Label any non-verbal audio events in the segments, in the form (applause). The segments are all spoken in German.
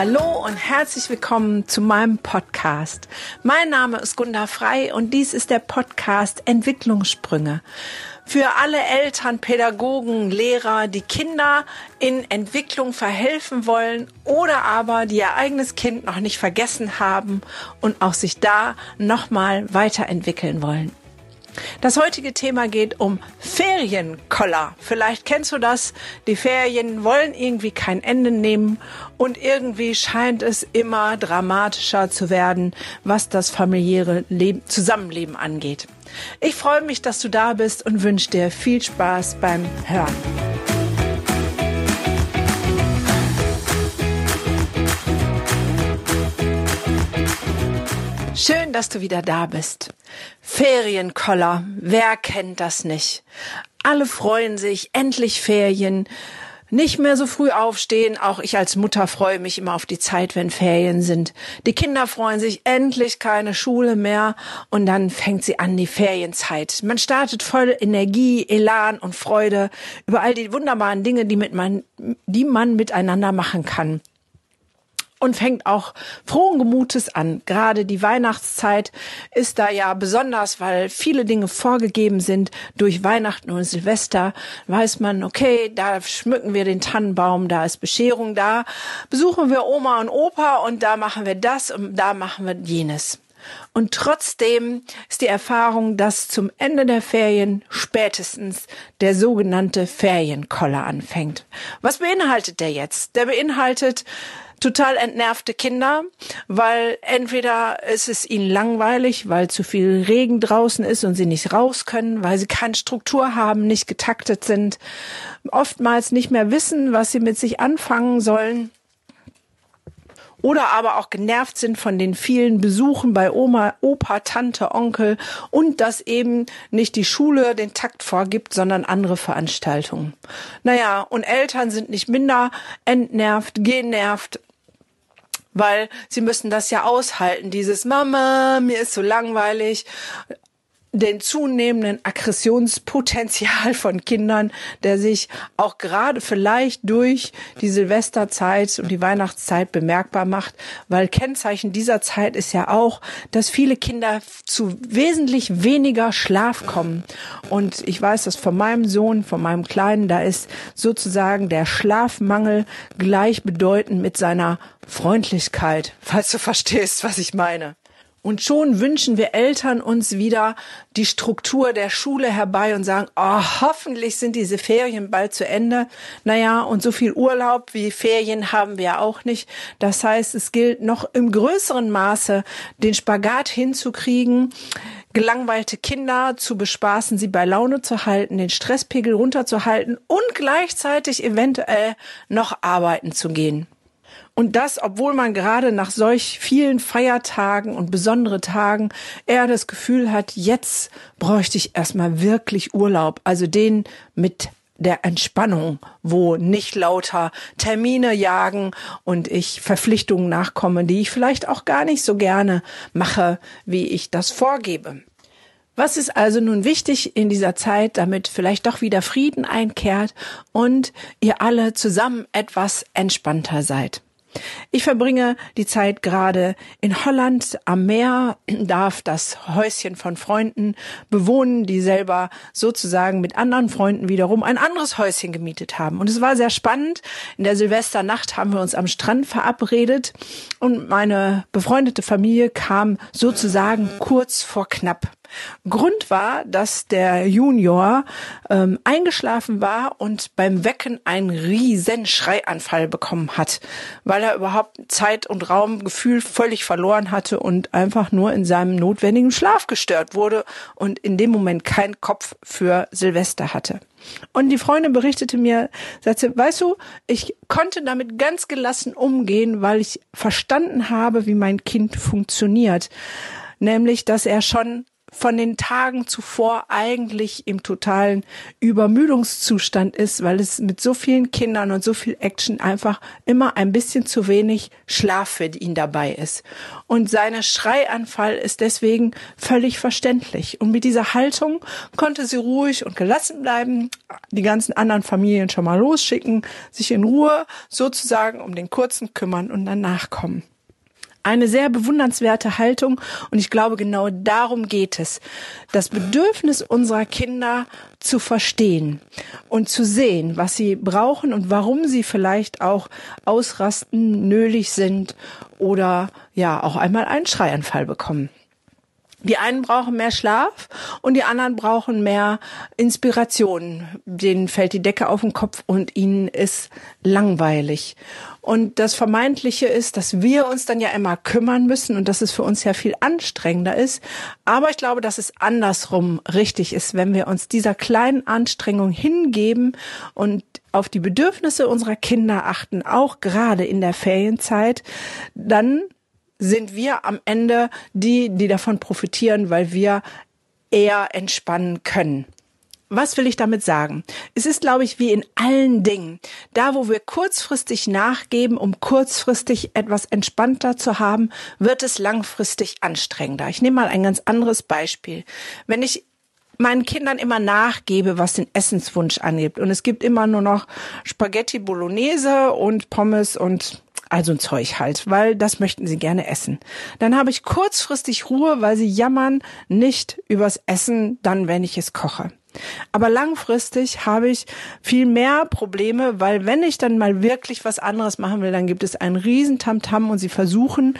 Hallo und herzlich willkommen zu meinem Podcast. Mein Name ist Gunda Frei und dies ist der Podcast Entwicklungssprünge. Für alle Eltern, Pädagogen, Lehrer, die Kinder in Entwicklung verhelfen wollen oder aber die ihr eigenes Kind noch nicht vergessen haben und auch sich da nochmal weiterentwickeln wollen. Das heutige Thema geht um Ferienkoller. Vielleicht kennst du das. Die Ferien wollen irgendwie kein Ende nehmen und irgendwie scheint es immer dramatischer zu werden, was das familiäre Leben, Zusammenleben angeht. Ich freue mich, dass du da bist und wünsche dir viel Spaß beim Hören. Schön, dass du wieder da bist. Ferienkoller, wer kennt das nicht? Alle freuen sich, endlich Ferien, nicht mehr so früh aufstehen. Auch ich als Mutter freue mich immer auf die Zeit, wenn Ferien sind. Die Kinder freuen sich endlich keine Schule mehr und dann fängt sie an, die Ferienzeit. Man startet voll Energie, Elan und Freude über all die wunderbaren Dinge, die, mit man, die man miteinander machen kann und fängt auch frohen Gemutes an. Gerade die Weihnachtszeit ist da ja besonders, weil viele Dinge vorgegeben sind durch Weihnachten und Silvester. Weiß man, okay, da schmücken wir den Tannenbaum, da ist Bescherung, da besuchen wir Oma und Opa und da machen wir das und da machen wir jenes. Und trotzdem ist die Erfahrung, dass zum Ende der Ferien spätestens der sogenannte Ferienkoller anfängt. Was beinhaltet der jetzt? Der beinhaltet total entnervte Kinder, weil entweder ist es ihnen langweilig, weil zu viel Regen draußen ist und sie nicht raus können, weil sie keine Struktur haben, nicht getaktet sind, oftmals nicht mehr wissen, was sie mit sich anfangen sollen oder aber auch genervt sind von den vielen Besuchen bei Oma, Opa, Tante, Onkel und dass eben nicht die Schule den Takt vorgibt, sondern andere Veranstaltungen. Naja, und Eltern sind nicht minder entnervt, genervt, weil sie müssen das ja aushalten, dieses Mama, mir ist so langweilig den zunehmenden Aggressionspotenzial von Kindern, der sich auch gerade vielleicht durch die Silvesterzeit und die Weihnachtszeit bemerkbar macht, weil Kennzeichen dieser Zeit ist ja auch, dass viele Kinder zu wesentlich weniger Schlaf kommen. Und ich weiß das von meinem Sohn, von meinem Kleinen, da ist sozusagen der Schlafmangel gleichbedeutend mit seiner Freundlichkeit, falls du verstehst, was ich meine. Und schon wünschen wir Eltern uns wieder die Struktur der Schule herbei und sagen, oh, hoffentlich sind diese Ferien bald zu Ende. Naja, und so viel Urlaub wie Ferien haben wir auch nicht. Das heißt, es gilt noch im größeren Maße, den Spagat hinzukriegen, gelangweilte Kinder zu bespaßen, sie bei Laune zu halten, den Stresspegel runterzuhalten und gleichzeitig eventuell noch arbeiten zu gehen. Und das, obwohl man gerade nach solch vielen Feiertagen und besondere Tagen eher das Gefühl hat, jetzt bräuchte ich erstmal wirklich Urlaub. Also den mit der Entspannung, wo nicht lauter Termine jagen und ich Verpflichtungen nachkomme, die ich vielleicht auch gar nicht so gerne mache, wie ich das vorgebe. Was ist also nun wichtig in dieser Zeit, damit vielleicht doch wieder Frieden einkehrt und ihr alle zusammen etwas entspannter seid? Ich verbringe die Zeit gerade in Holland am Meer, darf das Häuschen von Freunden bewohnen, die selber sozusagen mit anderen Freunden wiederum ein anderes Häuschen gemietet haben. Und es war sehr spannend. In der Silvesternacht haben wir uns am Strand verabredet und meine befreundete Familie kam sozusagen kurz vor knapp. Grund war, dass der Junior ähm, eingeschlafen war und beim Wecken einen riesen Schreianfall bekommen hat, weil er überhaupt Zeit und Raumgefühl völlig verloren hatte und einfach nur in seinem notwendigen Schlaf gestört wurde und in dem Moment keinen Kopf für Silvester hatte. Und die Freundin berichtete mir, sagte, weißt du, ich konnte damit ganz gelassen umgehen, weil ich verstanden habe, wie mein Kind funktioniert. Nämlich, dass er schon von den Tagen zuvor eigentlich im totalen Übermüdungszustand ist, weil es mit so vielen Kindern und so viel Action einfach immer ein bisschen zu wenig Schlaf für ihn dabei ist. Und seine Schreianfall ist deswegen völlig verständlich. Und mit dieser Haltung konnte sie ruhig und gelassen bleiben, die ganzen anderen Familien schon mal losschicken, sich in Ruhe sozusagen um den kurzen kümmern und danach kommen. Eine sehr bewundernswerte Haltung und ich glaube, genau darum geht es. Das Bedürfnis unserer Kinder zu verstehen und zu sehen, was sie brauchen und warum sie vielleicht auch ausrasten, nölig sind oder ja auch einmal einen Schreianfall bekommen. Die einen brauchen mehr Schlaf und die anderen brauchen mehr Inspiration. Denen fällt die Decke auf den Kopf und ihnen ist langweilig. Und das Vermeintliche ist, dass wir uns dann ja immer kümmern müssen und dass es für uns ja viel anstrengender ist. Aber ich glaube, dass es andersrum richtig ist, wenn wir uns dieser kleinen Anstrengung hingeben und auf die Bedürfnisse unserer Kinder achten, auch gerade in der Ferienzeit, dann sind wir am Ende die, die davon profitieren, weil wir eher entspannen können. Was will ich damit sagen? Es ist, glaube ich, wie in allen Dingen. Da, wo wir kurzfristig nachgeben, um kurzfristig etwas entspannter zu haben, wird es langfristig anstrengender. Ich nehme mal ein ganz anderes Beispiel. Wenn ich meinen Kindern immer nachgebe, was den Essenswunsch angeht und es gibt immer nur noch Spaghetti Bolognese und Pommes und also ein Zeug halt, weil das möchten sie gerne essen. Dann habe ich kurzfristig Ruhe, weil sie jammern nicht übers Essen, dann wenn ich es koche. Aber langfristig habe ich viel mehr Probleme, weil wenn ich dann mal wirklich was anderes machen will, dann gibt es einen riesen Tamtam und sie versuchen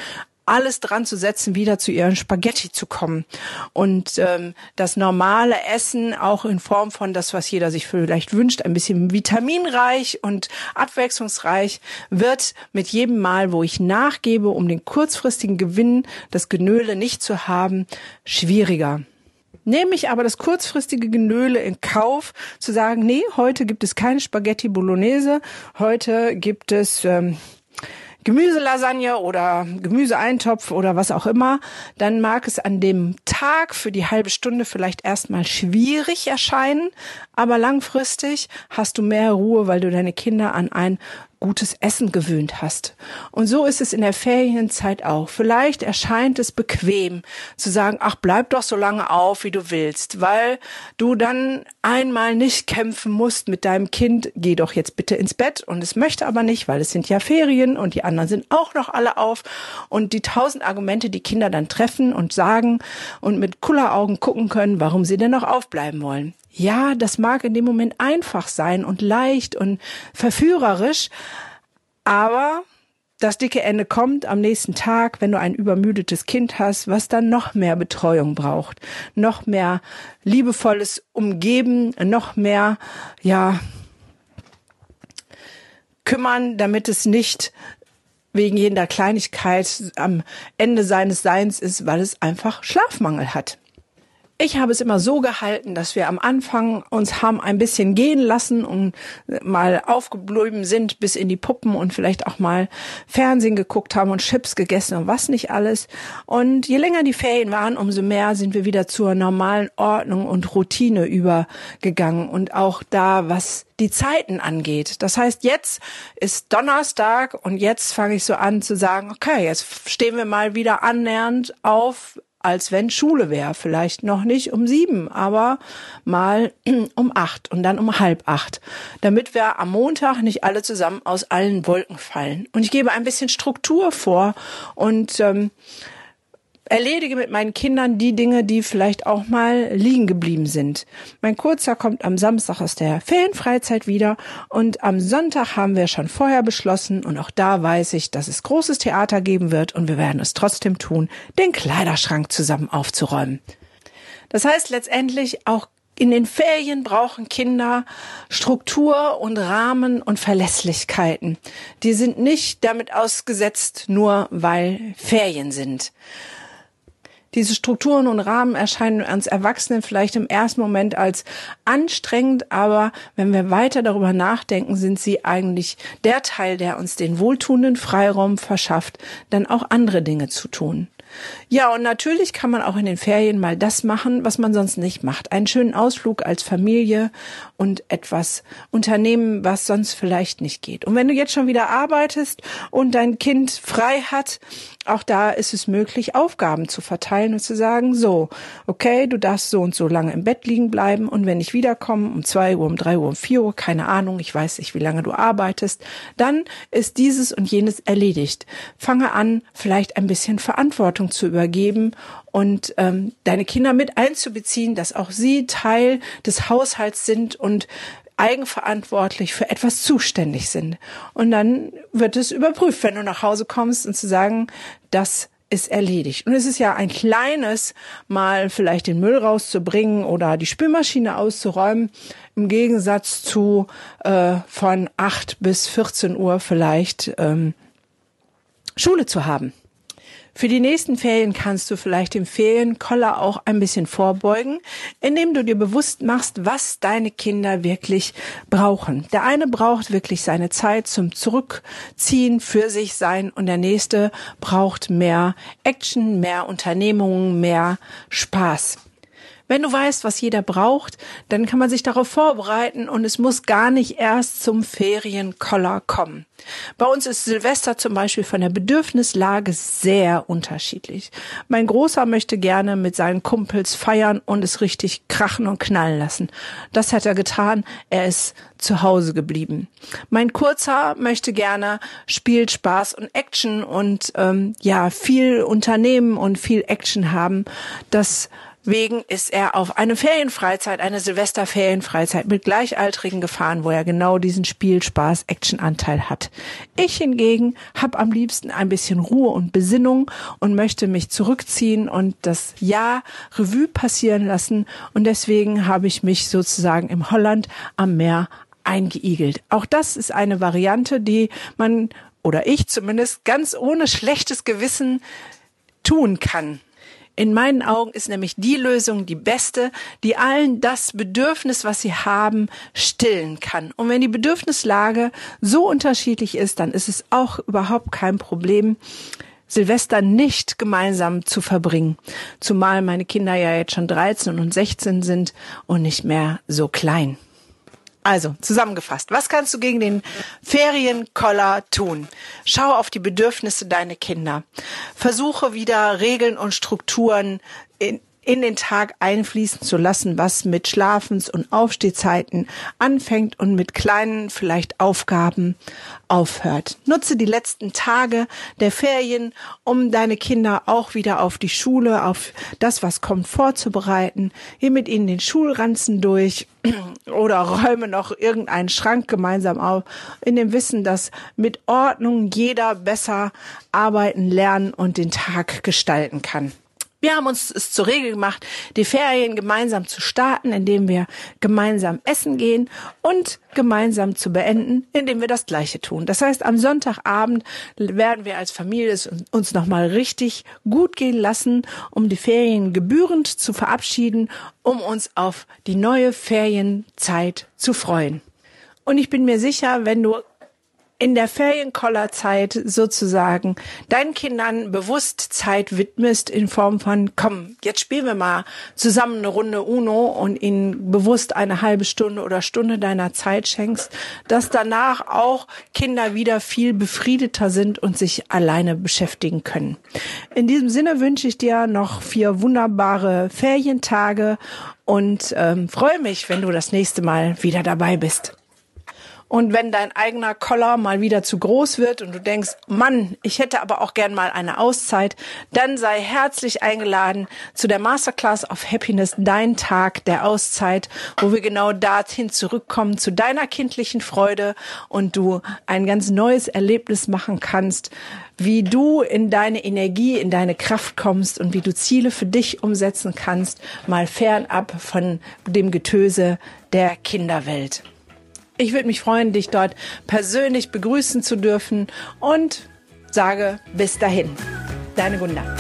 alles dran zu setzen, wieder zu ihren Spaghetti zu kommen. Und ähm, das normale Essen, auch in Form von das, was jeder sich vielleicht wünscht, ein bisschen vitaminreich und abwechslungsreich, wird mit jedem Mal, wo ich nachgebe, um den kurzfristigen Gewinn, das Genöle nicht zu haben, schwieriger. Nehme ich aber das kurzfristige Genöle in Kauf, zu sagen, nee, heute gibt es keine Spaghetti Bolognese, heute gibt es ähm, Gemüselasagne oder Gemüseeintopf oder was auch immer, dann mag es an dem Tag für die halbe Stunde vielleicht erstmal schwierig erscheinen, aber langfristig hast du mehr Ruhe, weil du deine Kinder an ein gutes Essen gewöhnt hast. Und so ist es in der Ferienzeit auch. Vielleicht erscheint es bequem zu sagen, ach, bleib doch so lange auf, wie du willst, weil du dann einmal nicht kämpfen musst mit deinem Kind, geh doch jetzt bitte ins Bett und es möchte aber nicht, weil es sind ja Ferien und die anderen sind auch noch alle auf und die tausend Argumente, die Kinder dann treffen und sagen und mit Kulleraugen gucken können, warum sie denn noch aufbleiben wollen. Ja, das mag in dem Moment einfach sein und leicht und verführerisch, aber das dicke Ende kommt am nächsten Tag, wenn du ein übermüdetes Kind hast, was dann noch mehr Betreuung braucht, noch mehr liebevolles Umgeben, noch mehr, ja, kümmern, damit es nicht wegen jeder Kleinigkeit am Ende seines Seins ist, weil es einfach Schlafmangel hat. Ich habe es immer so gehalten, dass wir am Anfang uns haben ein bisschen gehen lassen und mal aufgeblieben sind bis in die Puppen und vielleicht auch mal Fernsehen geguckt haben und Chips gegessen und was nicht alles. Und je länger die Ferien waren, umso mehr sind wir wieder zur normalen Ordnung und Routine übergegangen und auch da, was die Zeiten angeht. Das heißt, jetzt ist Donnerstag und jetzt fange ich so an zu sagen, okay, jetzt stehen wir mal wieder annähernd auf als wenn Schule wäre. Vielleicht noch nicht um sieben, aber mal (clears throat) um acht und dann um halb acht, damit wir am Montag nicht alle zusammen aus allen Wolken fallen. Und ich gebe ein bisschen Struktur vor und ähm, erledige mit meinen Kindern die Dinge, die vielleicht auch mal liegen geblieben sind. Mein Kurzer kommt am Samstag aus der Ferienfreizeit wieder und am Sonntag haben wir schon vorher beschlossen und auch da weiß ich, dass es großes Theater geben wird und wir werden es trotzdem tun, den Kleiderschrank zusammen aufzuräumen. Das heißt letztendlich auch in den Ferien brauchen Kinder Struktur und Rahmen und Verlässlichkeiten. Die sind nicht damit ausgesetzt, nur weil Ferien sind. Diese Strukturen und Rahmen erscheinen uns Erwachsenen vielleicht im ersten Moment als anstrengend, aber wenn wir weiter darüber nachdenken, sind sie eigentlich der Teil, der uns den wohltuenden Freiraum verschafft, dann auch andere Dinge zu tun. Ja, und natürlich kann man auch in den Ferien mal das machen, was man sonst nicht macht. Einen schönen Ausflug als Familie und etwas unternehmen, was sonst vielleicht nicht geht. Und wenn du jetzt schon wieder arbeitest und dein Kind frei hat, auch da ist es möglich, Aufgaben zu verteilen und zu sagen, so, okay, du darfst so und so lange im Bett liegen bleiben und wenn ich wiederkomme um zwei Uhr, um drei Uhr, um vier Uhr, keine Ahnung, ich weiß nicht, wie lange du arbeitest, dann ist dieses und jenes erledigt. Fange an, vielleicht ein bisschen Verantwortung zu übergeben und ähm, deine Kinder mit einzubeziehen, dass auch sie Teil des Haushalts sind und eigenverantwortlich für etwas zuständig sind. Und dann wird es überprüft, wenn du nach Hause kommst und zu sagen, das ist erledigt. Und es ist ja ein kleines Mal vielleicht den Müll rauszubringen oder die Spülmaschine auszuräumen, im Gegensatz zu äh, von acht bis 14 Uhr vielleicht ähm, Schule zu haben. Für die nächsten Ferien kannst du vielleicht dem Ferienkoller auch ein bisschen vorbeugen, indem du dir bewusst machst, was deine Kinder wirklich brauchen. Der eine braucht wirklich seine Zeit zum Zurückziehen, für sich sein und der nächste braucht mehr Action, mehr Unternehmungen, mehr Spaß. Wenn du weißt, was jeder braucht, dann kann man sich darauf vorbereiten und es muss gar nicht erst zum Ferienkoller kommen. Bei uns ist Silvester zum Beispiel von der Bedürfnislage sehr unterschiedlich. Mein Großer möchte gerne mit seinen Kumpels feiern und es richtig krachen und knallen lassen. Das hat er getan. Er ist zu Hause geblieben. Mein Kurzer möchte gerne Spiel, Spaß und Action und ähm, ja viel Unternehmen und viel Action haben. Das Wegen ist er auf eine Ferienfreizeit, eine Silvesterferienfreizeit mit Gleichaltrigen gefahren, wo er genau diesen Spielspaß, Action-Anteil hat. Ich hingegen habe am liebsten ein bisschen Ruhe und Besinnung und möchte mich zurückziehen und das Jahr Revue passieren lassen. Und deswegen habe ich mich sozusagen im Holland am Meer eingeigelt. Auch das ist eine Variante, die man oder ich zumindest ganz ohne schlechtes Gewissen tun kann. In meinen Augen ist nämlich die Lösung die beste, die allen das Bedürfnis, was sie haben, stillen kann. Und wenn die Bedürfnislage so unterschiedlich ist, dann ist es auch überhaupt kein Problem, Silvester nicht gemeinsam zu verbringen. Zumal meine Kinder ja jetzt schon 13 und 16 sind und nicht mehr so klein. Also, zusammengefasst, was kannst du gegen den Ferienkoller tun? Schau auf die Bedürfnisse deiner Kinder. Versuche wieder Regeln und Strukturen in, in den Tag einfließen zu lassen, was mit Schlafens- und Aufstehzeiten anfängt und mit kleinen vielleicht Aufgaben aufhört. Nutze die letzten Tage der Ferien, um deine Kinder auch wieder auf die Schule, auf das, was kommt, vorzubereiten. Geh mit ihnen den Schulranzen durch (clears throat) oder räume noch irgendeinen Schrank gemeinsam auf, in dem Wissen, dass mit Ordnung jeder besser arbeiten, lernen und den Tag gestalten kann. Wir haben uns es zur Regel gemacht, die Ferien gemeinsam zu starten, indem wir gemeinsam essen gehen und gemeinsam zu beenden, indem wir das Gleiche tun. Das heißt, am Sonntagabend werden wir als Familie uns nochmal richtig gut gehen lassen, um die Ferien gebührend zu verabschieden, um uns auf die neue Ferienzeit zu freuen. Und ich bin mir sicher, wenn du in der Ferienkollerzeit sozusagen deinen Kindern bewusst Zeit widmest in Form von, komm, jetzt spielen wir mal zusammen eine Runde Uno und ihnen bewusst eine halbe Stunde oder Stunde deiner Zeit schenkst, dass danach auch Kinder wieder viel befriedeter sind und sich alleine beschäftigen können. In diesem Sinne wünsche ich dir noch vier wunderbare Ferientage und ähm, freue mich, wenn du das nächste Mal wieder dabei bist. Und wenn dein eigener Koller mal wieder zu groß wird und du denkst, Mann, ich hätte aber auch gern mal eine Auszeit, dann sei herzlich eingeladen zu der Masterclass of Happiness, dein Tag der Auszeit, wo wir genau dorthin zurückkommen zu deiner kindlichen Freude und du ein ganz neues Erlebnis machen kannst, wie du in deine Energie, in deine Kraft kommst und wie du Ziele für dich umsetzen kannst, mal fernab von dem Getöse der Kinderwelt. Ich würde mich freuen, dich dort persönlich begrüßen zu dürfen und sage bis dahin. Deine Gunda.